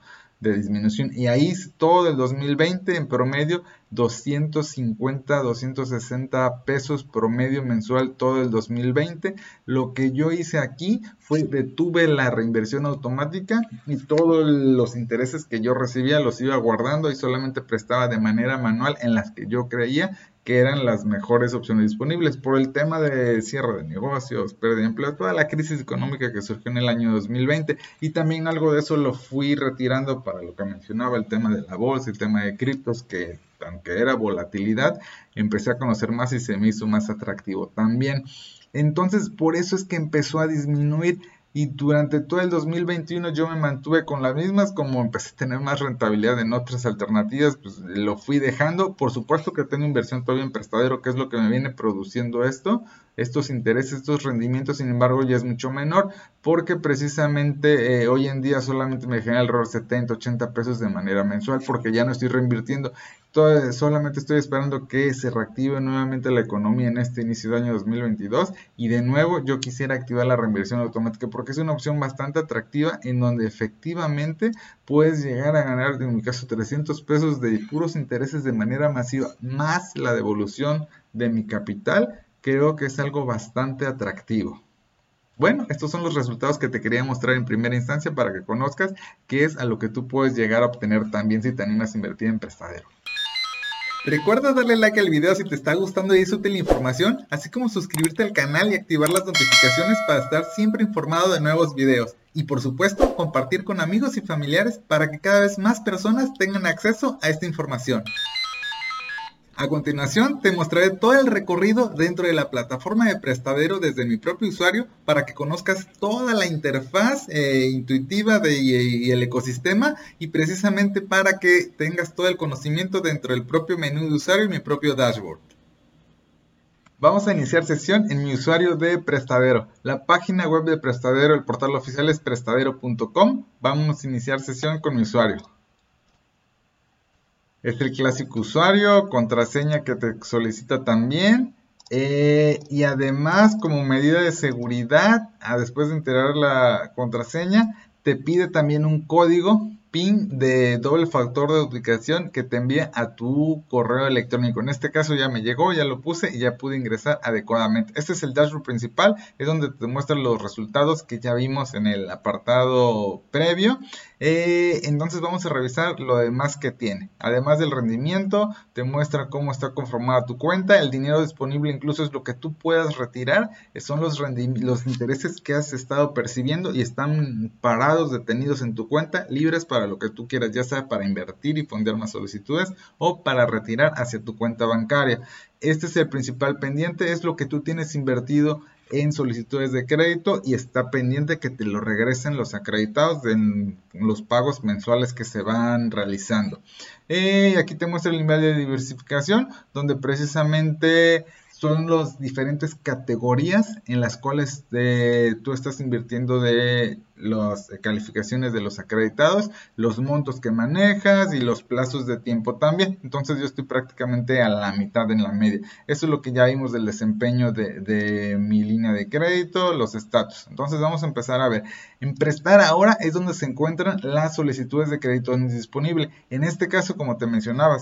de disminución. Y ahí todo el 2020 en promedio 250, 260 pesos promedio mensual todo el 2020. Lo que yo hice aquí fue detuve la reinversión automática y todos los intereses que yo recibía los iba guardando y solamente prestaba de manera manual en las que yo creía que eran las mejores opciones disponibles por el tema de cierre de negocios, pérdida de empleo, toda la crisis económica que surgió en el año 2020 y también algo de eso lo fui retirando para lo que mencionaba el tema de la bolsa, el tema de criptos que aunque era volatilidad, empecé a conocer más y se me hizo más atractivo también. Entonces, por eso es que empezó a disminuir y durante todo el 2021 yo me mantuve con las mismas, como empecé a tener más rentabilidad en otras alternativas, pues lo fui dejando. Por supuesto que tengo inversión todavía en prestadero, que es lo que me viene produciendo esto, estos intereses, estos rendimientos, sin embargo, ya es mucho menor porque precisamente eh, hoy en día solamente me genera alrededor de 70, 80 pesos de manera mensual porque ya no estoy reinvirtiendo. solamente estoy esperando que se reactive nuevamente la economía en este inicio de año 2022 y de nuevo yo quisiera activar la reinversión automática porque es una opción bastante atractiva en donde efectivamente puedes llegar a ganar, en mi caso, 300 pesos de puros intereses de manera masiva más la devolución de mi capital creo que es algo bastante atractivo. Bueno, estos son los resultados que te quería mostrar en primera instancia para que conozcas qué es a lo que tú puedes llegar a obtener también si te animas a invertir en prestadero. Recuerda darle like al video si te está gustando y es útil la información, así como suscribirte al canal y activar las notificaciones para estar siempre informado de nuevos videos. Y por supuesto, compartir con amigos y familiares para que cada vez más personas tengan acceso a esta información. A continuación te mostraré todo el recorrido dentro de la plataforma de prestadero desde mi propio usuario para que conozcas toda la interfaz eh, intuitiva de, y, el ecosistema y precisamente para que tengas todo el conocimiento dentro del propio menú de usuario y mi propio dashboard. Vamos a iniciar sesión en mi usuario de Prestadero. La página web de Prestadero, el portal oficial es prestadero.com. Vamos a iniciar sesión con mi usuario. Es el clásico usuario, contraseña que te solicita también. Eh, y además, como medida de seguridad, después de enterar la contraseña, te pide también un código PIN de doble factor de autenticación que te envía a tu correo electrónico. En este caso ya me llegó, ya lo puse y ya pude ingresar adecuadamente. Este es el dashboard principal, es donde te muestran los resultados que ya vimos en el apartado previo. Eh, entonces vamos a revisar lo demás que tiene. Además del rendimiento, te muestra cómo está conformada tu cuenta. El dinero disponible incluso es lo que tú puedas retirar. Son los intereses que has estado percibiendo y están parados, detenidos en tu cuenta, libres para lo que tú quieras, ya sea para invertir y fondear más solicitudes o para retirar hacia tu cuenta bancaria. Este es el principal pendiente, es lo que tú tienes invertido en solicitudes de crédito y está pendiente que te lo regresen los acreditados en los pagos mensuales que se van realizando. Eh, aquí te muestra el nivel de diversificación donde precisamente son las diferentes categorías en las cuales eh, tú estás invirtiendo de las calificaciones de los acreditados, los montos que manejas y los plazos de tiempo también. Entonces yo estoy prácticamente a la mitad en la media. Eso es lo que ya vimos del desempeño de, mi línea de crédito, los estatus. Entonces vamos a empezar a ver. En prestar ahora es donde se encuentran las solicitudes de crédito disponibles. En este caso, como te mencionaba,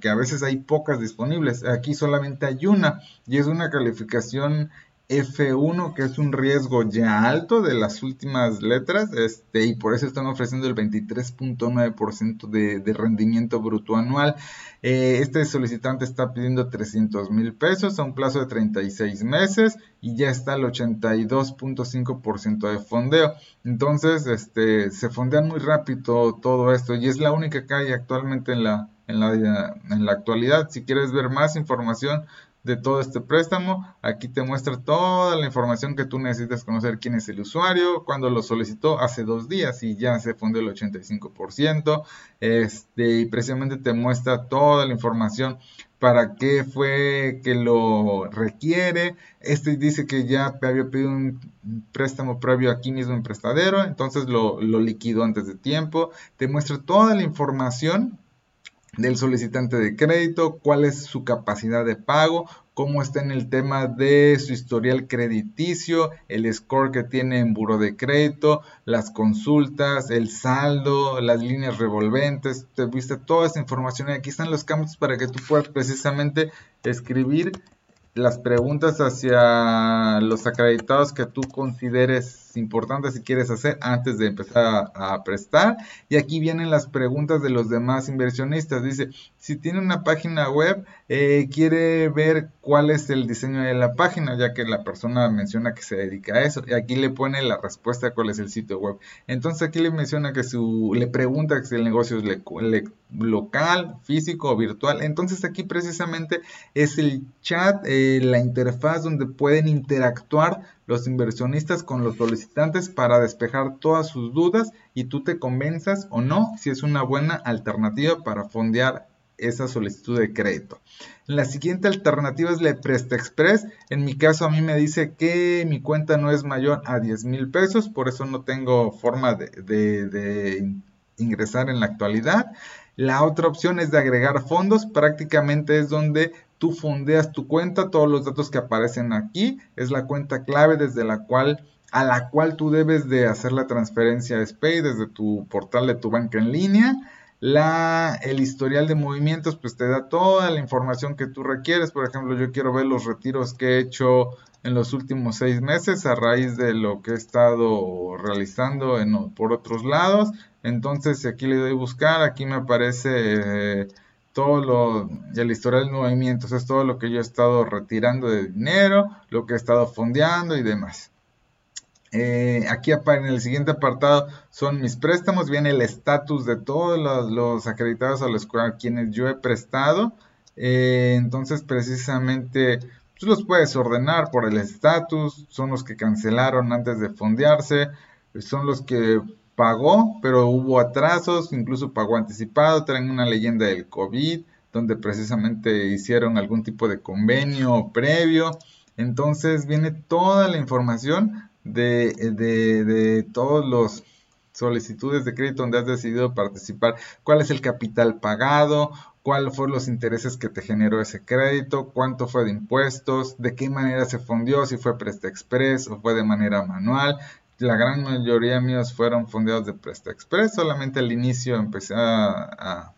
que a veces hay pocas disponibles. Aquí solamente hay una y es una calificación F1, que es un riesgo ya alto de las últimas letras, este, y por eso están ofreciendo el 23.9% de, rendimiento bruto anual. Eh, este solicitante está pidiendo 300 mil pesos a un plazo de 36 meses y ya está el 82.5% de fondeo. Entonces, este, se fondean muy rápido todo esto y es la única que hay actualmente en la, en la, en la actualidad. Si quieres ver más información, de todo este préstamo. Aquí te muestra toda la información que tú necesitas conocer quién es el usuario, cuando lo solicitó hace dos días y ya se fundió el 85%. Este, y precisamente te muestra toda la información para qué fue que lo requiere. Este dice que ya había pedido un préstamo previo aquí mismo en prestadero, entonces lo, lo liquidó antes de tiempo. Te muestra toda la información del solicitante de crédito, cuál es su capacidad de pago, cómo está en el tema de su historial crediticio, el score que tiene en buro de crédito, las consultas, el saldo, las líneas revolventes, te viste toda esa información. Y aquí están los campos para que tú puedas precisamente escribir las preguntas hacia los acreditados que tú consideres importantes si quieres hacer antes de empezar a, prestar. Y aquí vienen las preguntas de los demás inversionistas. Dice, si tiene una página web, eh, quiere ver cuál es el diseño de la página, ya que la persona menciona que se dedica a eso. Y aquí le pone la respuesta cuál es el sitio web. Entonces aquí le menciona que su, le pregunta si el negocio es local, físico o virtual. Entonces aquí precisamente es el chat, eh, la interfaz donde pueden interactuar los inversionistas con los solicitantes para despejar todas sus dudas y tú te convenzas o no si es una buena alternativa para fondear esa solicitud de crédito. La siguiente alternativa es la Presta Express. En mi caso a mí me dice que mi cuenta no es mayor a 10 mil pesos, por eso no tengo forma de, ingresar en la actualidad. La otra opción es de agregar fondos, prácticamente es donde tú fondeas tu cuenta, todos los datos que aparecen aquí, es la cuenta clave desde la cual a la cual tú debes de hacer la transferencia de SPAY desde tu portal de tu banca en línea la, el historial de movimientos pues te da toda la información que tú requieres. Por ejemplo, yo quiero ver los retiros que he hecho en los últimos seis meses a raíz de lo que he estado realizando en, por otros lados. Entonces, si aquí le doy buscar, aquí me aparece eh, todo lo, el historial de movimientos, es todo lo que yo he estado retirando de dinero, lo que he estado fondeando y demás. Eh, aquí en el siguiente apartado son mis préstamos, viene el estatus de todos los, acreditados a los quienes yo he prestado. Eh, entonces precisamente tú pues, los puedes ordenar por el estatus, son los que cancelaron antes de fondearse, son los que pagó, pero hubo atrasos, incluso pagó anticipado, traen una leyenda del COVID, donde precisamente hicieron algún tipo de convenio previo. Entonces viene toda la información de, de, de todos los solicitudes de crédito donde has decidido participar, cuál es el capital pagado, cuáles fueron los intereses que te generó ese crédito, cuánto fue de impuestos, de qué manera se fondió, si fue Presta Express o fue de manera manual. La gran mayoría míos fueron fondeados de Presta Express, solamente al inicio empecé a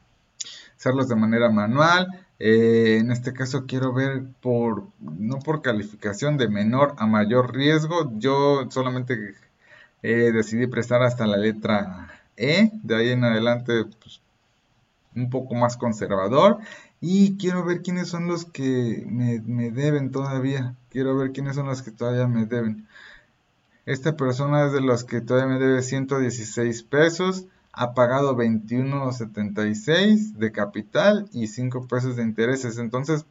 hacerlos de manera manual. Eh, en este caso quiero ver por, no por calificación de menor a mayor riesgo, yo solamente eh, decidí prestar hasta la letra E, de ahí en adelante pues, un poco más conservador. Y quiero ver quiénes son los que me, deben todavía, quiero ver quiénes son los que todavía me deben. Esta persona es de los que todavía me debe 116 pesos ha pagado 21.76 de capital y 5 pesos de intereses. Entonces,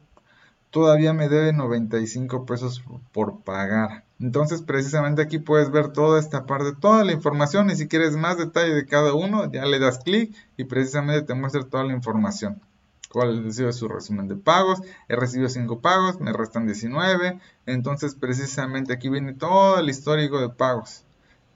todavía me debe 95 pesos por pagar. Entonces, precisamente aquí puedes ver toda esta parte, toda la información. Y si quieres más detalle de cada uno, ya le das clic y precisamente te muestra toda la información. ¿Cuál ha sido su resumen de pagos? He recibido 5 pagos, me restan 19. Entonces, precisamente aquí viene todo el histórico de pagos.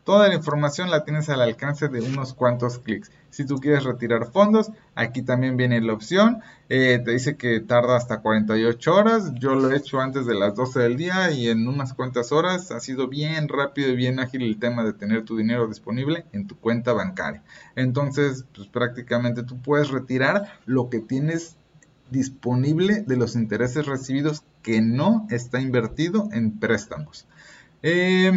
Toda la información la tienes al alcance de unos cuantos clics. Si tú quieres retirar fondos, aquí también viene la opción. Eh, te dice que tarda hasta 48 horas. Yo lo he hecho antes de las 12 del día y en unas cuantas horas ha sido bien rápido y bien ágil el tema de tener tu dinero disponible en tu cuenta bancaria. Entonces, pues prácticamente tú puedes retirar lo que tienes disponible de los intereses recibidos que no está invertido en préstamos. Eh,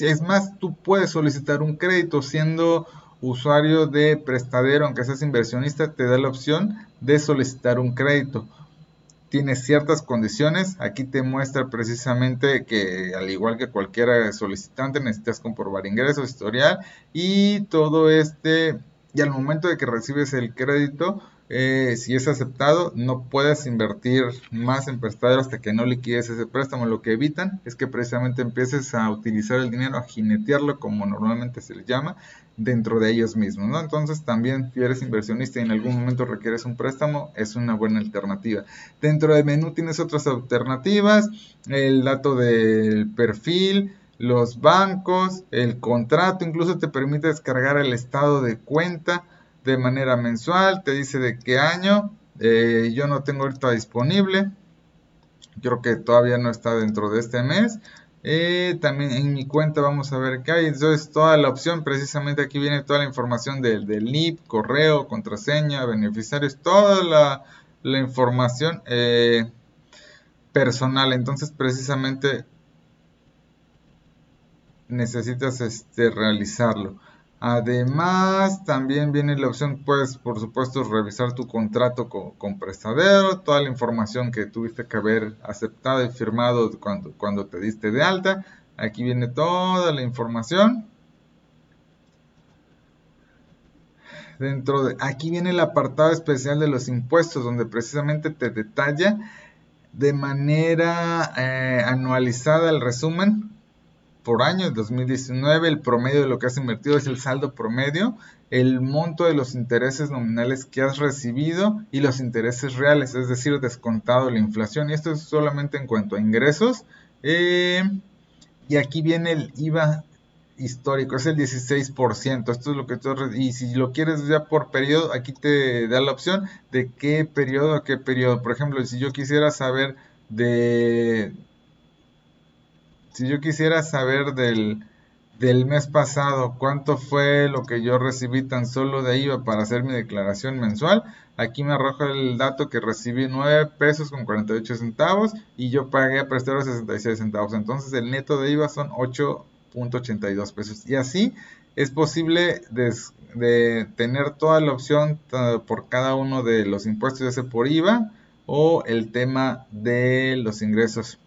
es más, tú puedes solicitar un crédito siendo usuario de prestadero, aunque seas inversionista, te da la opción de solicitar un crédito. Tienes ciertas condiciones, aquí te muestra precisamente que al igual que cualquier solicitante necesitas comprobar ingresos, historial y todo este, y al momento de que recibes el crédito, eh, si es aceptado, no puedes invertir más en prestadero hasta que no liquides ese préstamo. Lo que evitan es que precisamente empieces a utilizar el dinero, a jinetearlo, como normalmente se le llama, dentro de ellos mismos. Entonces, también si eres inversionista y en algún momento requieres un préstamo, es una buena alternativa. Dentro del menú tienes otras alternativas, el dato del perfil, los bancos, el contrato, incluso te permite descargar el estado de cuenta de manera mensual, te dice de qué año, eh, yo no tengo ahorita disponible, creo que todavía no está dentro de este mes. Eh, también en mi cuenta vamos a ver qué hay. Entonces toda la opción, precisamente aquí viene toda la información del, del correo, contraseña, beneficiarios, toda la, información eh, personal. Entonces precisamente necesitas este, realizarlo. Además, también viene la opción, pues, por supuesto, revisar tu contrato con, prestadero, toda la información que tuviste que haber aceptado y firmado cuando, cuando te diste de alta. Aquí viene toda la información. Dentro de aquí viene el apartado especial de los impuestos, donde precisamente te detalla de manera eh, anualizada el resumen por año, 2019, el promedio de lo que has invertido es el saldo promedio, el monto de los intereses nominales que has recibido y los intereses reales, es decir, descontado la inflación. Y esto es solamente en cuanto a ingresos. Eh, y aquí viene el IVA histórico, es el 16%. Esto es lo que tú, y si lo quieres ya por periodo, aquí te da la opción de qué periodo a qué periodo. Por ejemplo, si yo quisiera saber de si yo quisiera saber del, del mes pasado cuánto fue lo que yo recibí tan solo de IVA para hacer mi declaración mensual, aquí me arroja el dato que recibí 9 pesos con 48 centavos y yo pagué a prestador 66 centavos. Entonces el neto de IVA son 8.82 pesos. Y así es posible de, tener toda la opción por cada uno de los impuestos, ya sea por IVA o el tema de los ingresos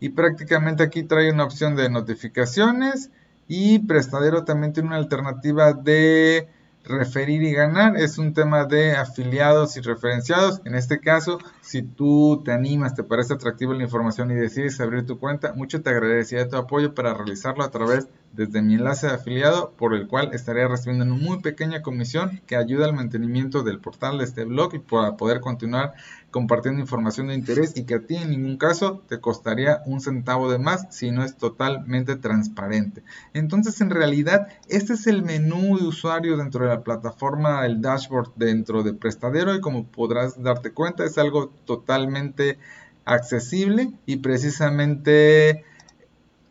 y prácticamente aquí trae una opción de notificaciones y prestadero también tiene una alternativa de referir y ganar es un tema de afiliados y referenciados. En este caso, si tú te animas, te parece atractiva la información y decides abrir tu cuenta, mucho te agradecería tu apoyo para realizarlo a través desde mi enlace de afiliado, por el cual estaría recibiendo una muy pequeña comisión que ayuda al mantenimiento del portal de este blog y para poder continuar compartiendo información de interés y que a ti en ningún caso te costaría un centavo de más si no es totalmente transparente. Entonces en realidad este es el menú de usuario dentro de la plataforma, el dashboard dentro de Prestadero y como podrás darte cuenta es algo totalmente accesible y precisamente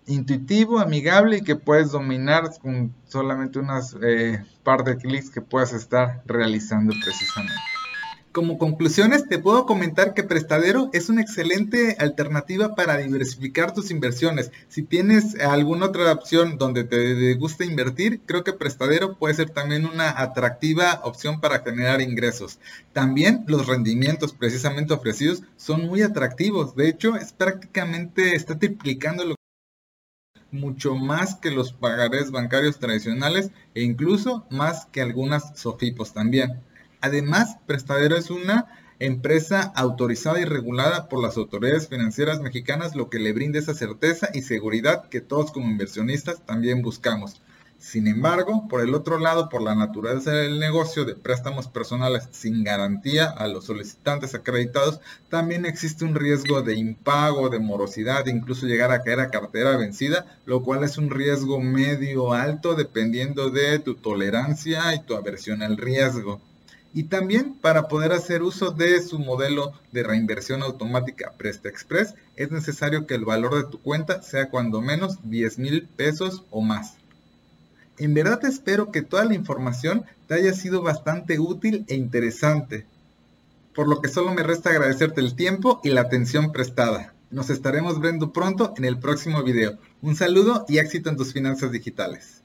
intuitivo, amigable y que puedes dominar con solamente unas eh, par de clics que puedas estar realizando precisamente. Como conclusiones, te puedo comentar que Prestadero es una excelente alternativa para diversificar tus inversiones. Si tienes alguna otra opción donde te gusta invertir, creo que Prestadero puede ser también una atractiva opción para generar ingresos. También los rendimientos precisamente ofrecidos son muy atractivos. De hecho, es prácticamente, está triplicando lo mucho más que los pagarés bancarios tradicionales e incluso más que algunas SOFIPOS también. Además, Prestadero es una empresa autorizada y regulada por las autoridades financieras mexicanas, lo que le brinda esa certeza y seguridad que todos como inversionistas también buscamos. Sin embargo, por el otro lado, por la naturaleza del negocio de préstamos personales sin garantía a los solicitantes acreditados, también existe un riesgo de impago, de morosidad, incluso llegar a caer a cartera vencida, lo cual es un riesgo medio alto dependiendo de tu tolerancia y tu aversión al riesgo y también para poder hacer uso de su modelo de reinversión automática Presta Express es necesario que el valor de tu cuenta sea cuando menos 10 mil pesos o más. En verdad espero que toda la información te haya sido bastante útil e interesante, por lo que solo me resta agradecerte el tiempo y la atención prestada. Nos estaremos viendo pronto en el próximo video. Un saludo y éxito en tus finanzas digitales.